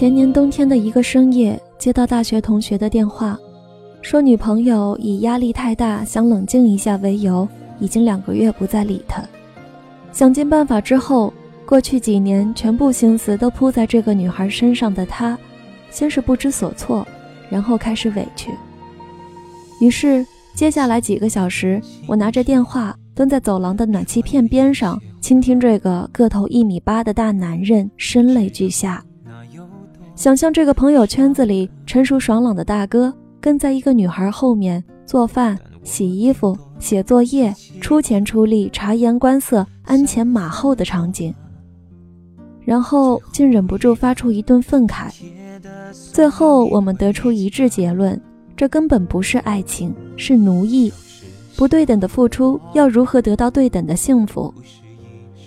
前年冬天的一个深夜，接到大学同学的电话，说女朋友以压力太大，想冷静一下为由，已经两个月不再理他。想尽办法之后，过去几年全部心思都扑在这个女孩身上的他，先是不知所措，然后开始委屈。于是接下来几个小时，我拿着电话蹲在走廊的暖气片边上。倾听这个个头一米八的大男人声泪俱下，想象这个朋友圈子里成熟爽朗的大哥跟在一个女孩后面做饭、洗衣服、写作业，出钱出力、察言观色、鞍前马后的场景，然后竟忍不住发出一顿愤慨。最后我们得出一致结论：这根本不是爱情，是奴役。不对等的付出，要如何得到对等的幸福？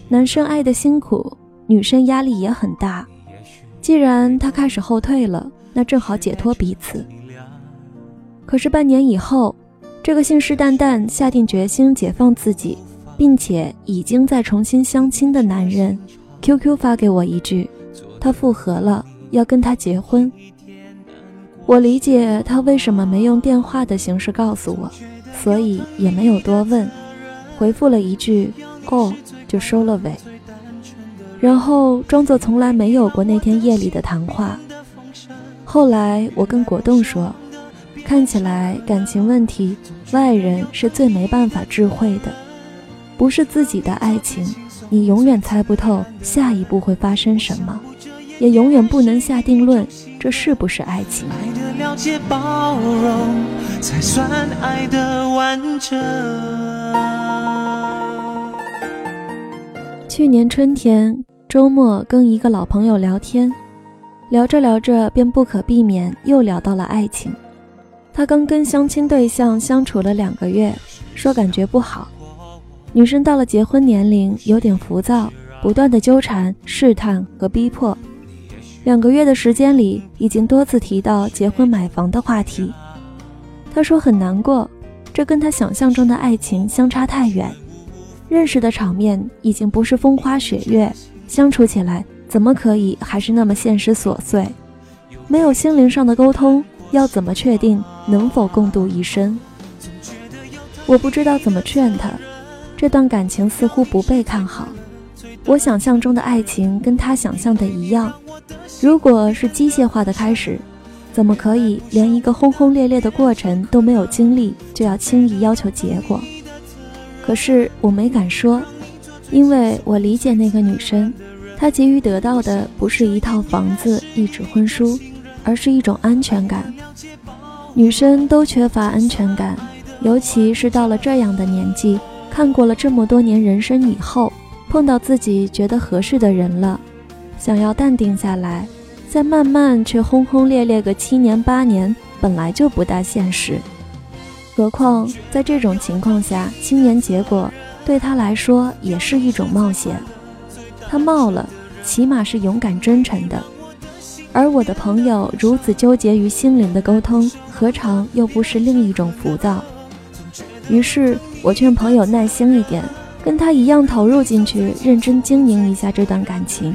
男生爱的辛苦，女生压力也很大。既然他开始后退了，那正好解脱彼此。可是半年以后，这个信誓旦旦下定决心解放自己，并且已经在重新相亲的男人，QQ 发给我一句：“他复合了，要跟他结婚。”我理解他为什么没用电话的形式告诉我，所以也没有多问，回复了一句：“哦。”就收了尾，然后装作从来没有过那天夜里的谈话。后来我跟果冻说，看起来感情问题，外人是最没办法智慧的，不是自己的爱情，你永远猜不透下一步会发生什么，也永远不能下定论这是不是爱情。才算爱的完整。去年春天周末跟一个老朋友聊天，聊着聊着便不可避免又聊到了爱情。他刚跟相亲对象相处了两个月，说感觉不好。女生到了结婚年龄，有点浮躁，不断的纠缠、试探和逼迫。两个月的时间里，已经多次提到结婚买房的话题。他说很难过，这跟他想象中的爱情相差太远。认识的场面已经不是风花雪月，相处起来怎么可以还是那么现实琐碎？没有心灵上的沟通，要怎么确定能否共度一生？我不知道怎么劝他，这段感情似乎不被看好。我想象中的爱情跟他想象的一样，如果是机械化的开始，怎么可以连一个轰轰烈烈的过程都没有经历，就要轻易要求结果？可是我没敢说，因为我理解那个女生，她急于得到的不是一套房子、一纸婚书，而是一种安全感。女生都缺乏安全感，尤其是到了这样的年纪，看过了这么多年人生以后，碰到自己觉得合适的人了，想要淡定下来，再慢慢却轰轰烈烈个七年八年，本来就不大现实。何况在这种情况下，青年结果对他来说也是一种冒险。他冒了，起码是勇敢真诚的。而我的朋友如此纠结于心灵的沟通，何尝又不是另一种浮躁？于是我劝朋友耐心一点，跟他一样投入进去，认真经营一下这段感情。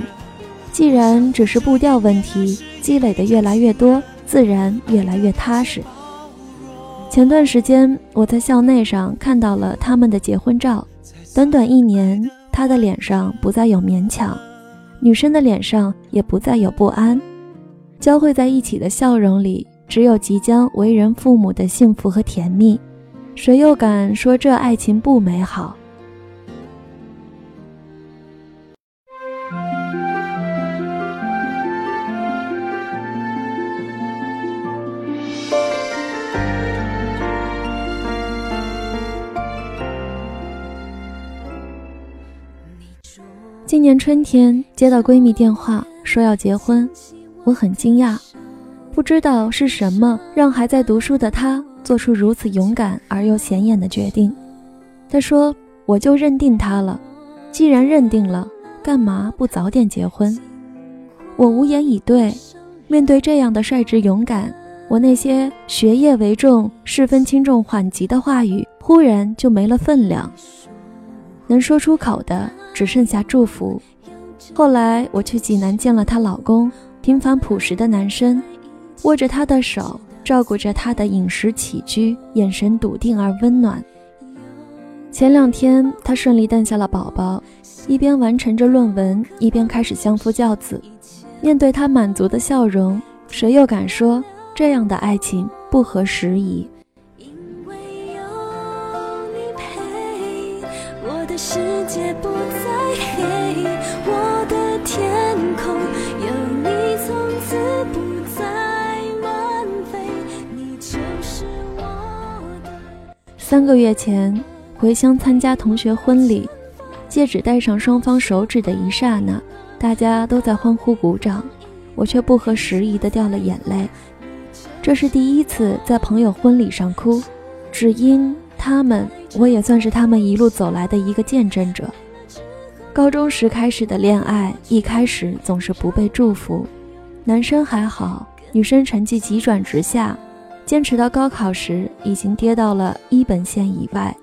既然只是步调问题，积累的越来越多，自然越来越踏实。前段时间，我在校内上看到了他们的结婚照。短短一年，他的脸上不再有勉强，女生的脸上也不再有不安，交汇在一起的笑容里，只有即将为人父母的幸福和甜蜜。谁又敢说这爱情不美好？今年春天接到闺蜜电话说要结婚，我很惊讶，不知道是什么让还在读书的她做出如此勇敢而又显眼的决定。她说：“我就认定他了，既然认定了，干嘛不早点结婚？”我无言以对。面对这样的率直勇敢，我那些学业为重、事分轻重缓急的话语忽然就没了分量，能说出口的。只剩下祝福。后来我去济南见了她老公，平凡朴实的男生，握着她的手，照顾着她的饮食起居，眼神笃定而温暖。前两天，她顺利诞下了宝宝，一边完成着论文，一边开始相夫教子。面对她满足的笑容，谁又敢说这样的爱情不合时宜？三个月前。回乡参加同学婚礼，戒指戴上双方手指的一刹那，大家都在欢呼鼓掌，我却不合时宜的掉了眼泪。这是第一次在朋友婚礼上哭，只因他们，我也算是他们一路走来的一个见证者。高中时开始的恋爱，一开始总是不被祝福，男生还好，女生成绩急转直下，坚持到高考时，已经跌到了一本线以外。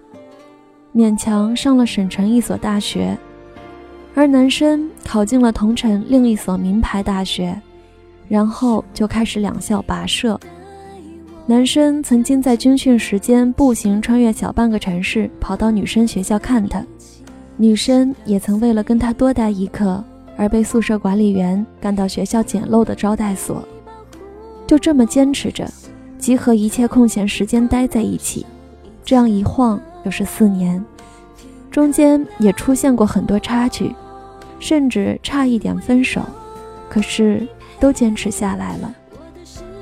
勉强上了省城一所大学，而男生考进了同城另一所名牌大学，然后就开始两校跋涉。男生曾经在军训时间步行穿越小半个城市，跑到女生学校看他；女生也曾为了跟他多待一刻，而被宿舍管理员赶到学校简陋的招待所。就这么坚持着，集合一切空闲时间待在一起，这样一晃。就是四年，中间也出现过很多插曲，甚至差一点分手，可是都坚持下来了。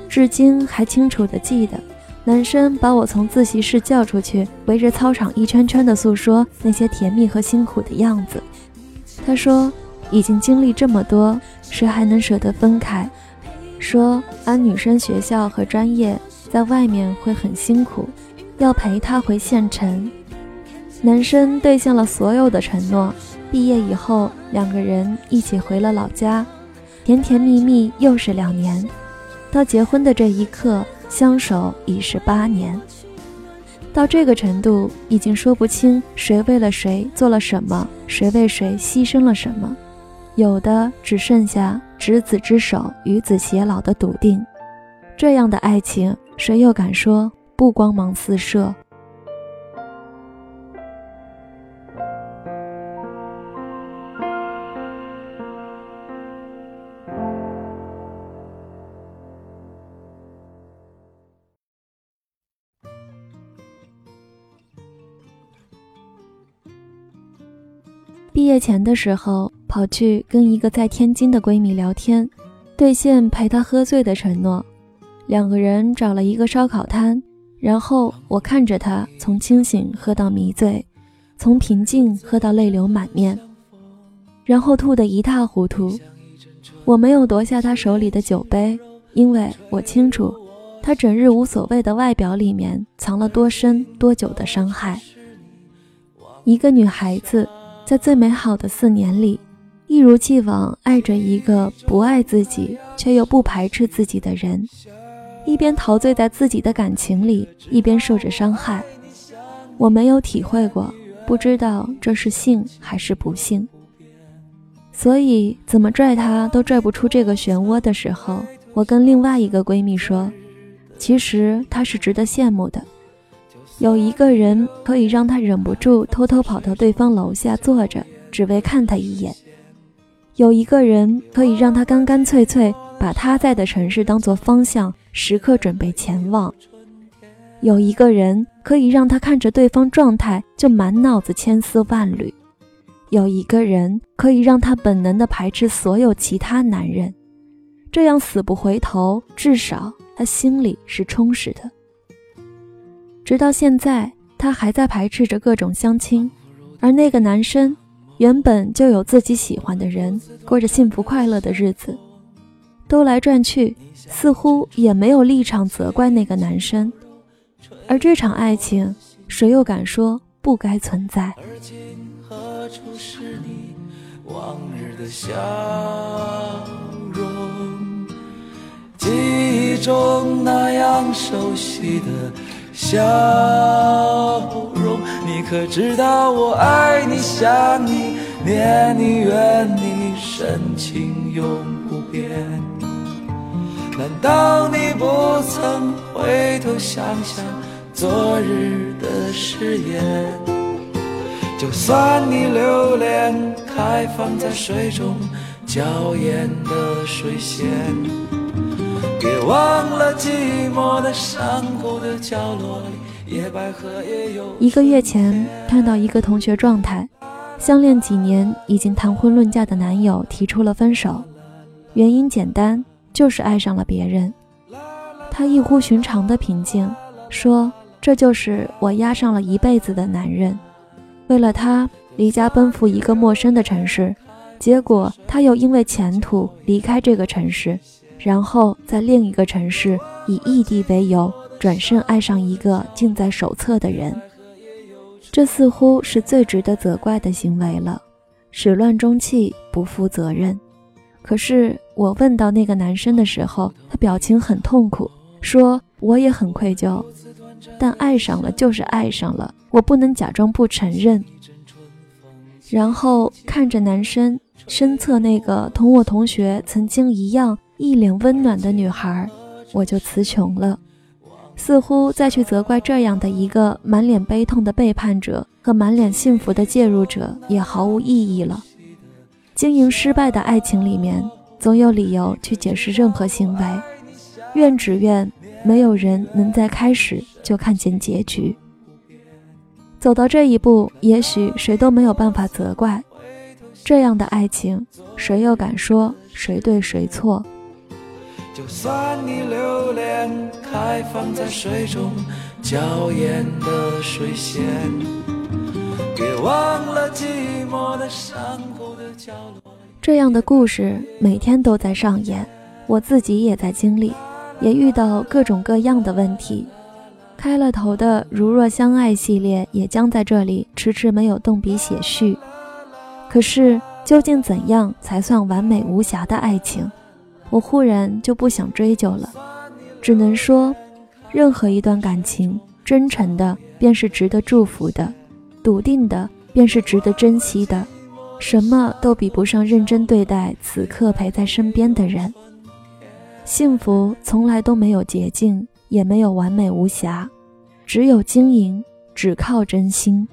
至今还清楚的记得，男生把我从自习室叫出去，围着操场一圈圈的诉说那些甜蜜和辛苦的样子。他说，已经经历这么多，谁还能舍得分开？说安女生学校和专业在外面会很辛苦。要陪她回县城，男生兑现了所有的承诺。毕业以后，两个人一起回了老家，甜甜蜜蜜又是两年。到结婚的这一刻，相守已是八年。到这个程度，已经说不清谁为了谁做了什么，谁为谁牺牲了什么，有的只剩下执子之手，与子偕老的笃定。这样的爱情，谁又敢说？不光芒四射。毕业前的时候，跑去跟一个在天津的闺蜜聊天，兑现陪她喝醉的承诺，两个人找了一个烧烤摊。然后我看着她从清醒喝到迷醉，从平静喝到泪流满面，然后吐得一塌糊涂。我没有夺下她手里的酒杯，因为我清楚，她整日无所谓的外表里面藏了多深多久的伤害。一个女孩子在最美好的四年里，一如既往爱着一个不爱自己却又不排斥自己的人。一边陶醉在自己的感情里，一边受着伤害。我没有体会过，不知道这是幸还是不幸。所以怎么拽他都拽不出这个漩涡的时候，我跟另外一个闺蜜说：“其实他是值得羡慕的，有一个人可以让他忍不住偷偷跑到对方楼下坐着，只为看他一眼；有一个人可以让他干干脆脆。”把他在的城市当做方向，时刻准备前往。有一个人可以让他看着对方状态就满脑子千丝万缕，有一个人可以让他本能的排斥所有其他男人，这样死不回头，至少他心里是充实的。直到现在，他还在排斥着各种相亲，而那个男生原本就有自己喜欢的人，过着幸福快乐的日子。兜来转去，似乎也没有立场责怪那个男生。而这场爱情，谁又敢说不该存在？而今何处是你往日的笑容？记忆中那样熟悉的笑容，你可知道我爱你、想你、念你、怨你，深情永不变。难道你不曾回头想想昨日的誓言？就算你留恋开放在水中娇艳的水仙，别忘了寂寞的山谷的角落里，野百合也有。一个月前看到一个同学状态，相恋几年已经谈婚论嫁的男友提出了分手，原因简单。就是爱上了别人，他异乎寻常的平静说：“这就是我压上了一辈子的男人，为了他离家奔赴一个陌生的城市，结果他又因为前途离开这个城市，然后在另一个城市以异地为由转身爱上一个近在手侧的人，这似乎是最值得责怪的行为了，始乱终弃，不负责任。”可是我问到那个男生的时候，他表情很痛苦，说我也很愧疚，但爱上了就是爱上了，我不能假装不承认。然后看着男生身侧那个同我同学曾经一样一脸温暖的女孩，我就词穷了，似乎再去责怪这样的一个满脸悲痛的背叛者和满脸幸福的介入者也毫无意义了。经营失败的爱情里面，总有理由去解释任何行为。愿只愿没有人能在开始就看见结局。走到这一步，也许谁都没有办法责怪这样的爱情，谁又敢说谁对谁错？就算你留恋开放在水中娇艳的水仙，别忘了寂寞的山谷。这样的故事每天都在上演，我自己也在经历，也遇到各种各样的问题。开了头的《如若相爱》系列也将在这里迟迟没有动笔写序。可是，究竟怎样才算完美无瑕的爱情？我忽然就不想追究了，只能说，任何一段感情，真诚的便是值得祝福的，笃定的便是值得珍惜的。什么都比不上认真对待此刻陪在身边的人。幸福从来都没有捷径，也没有完美无瑕，只有经营，只靠真心。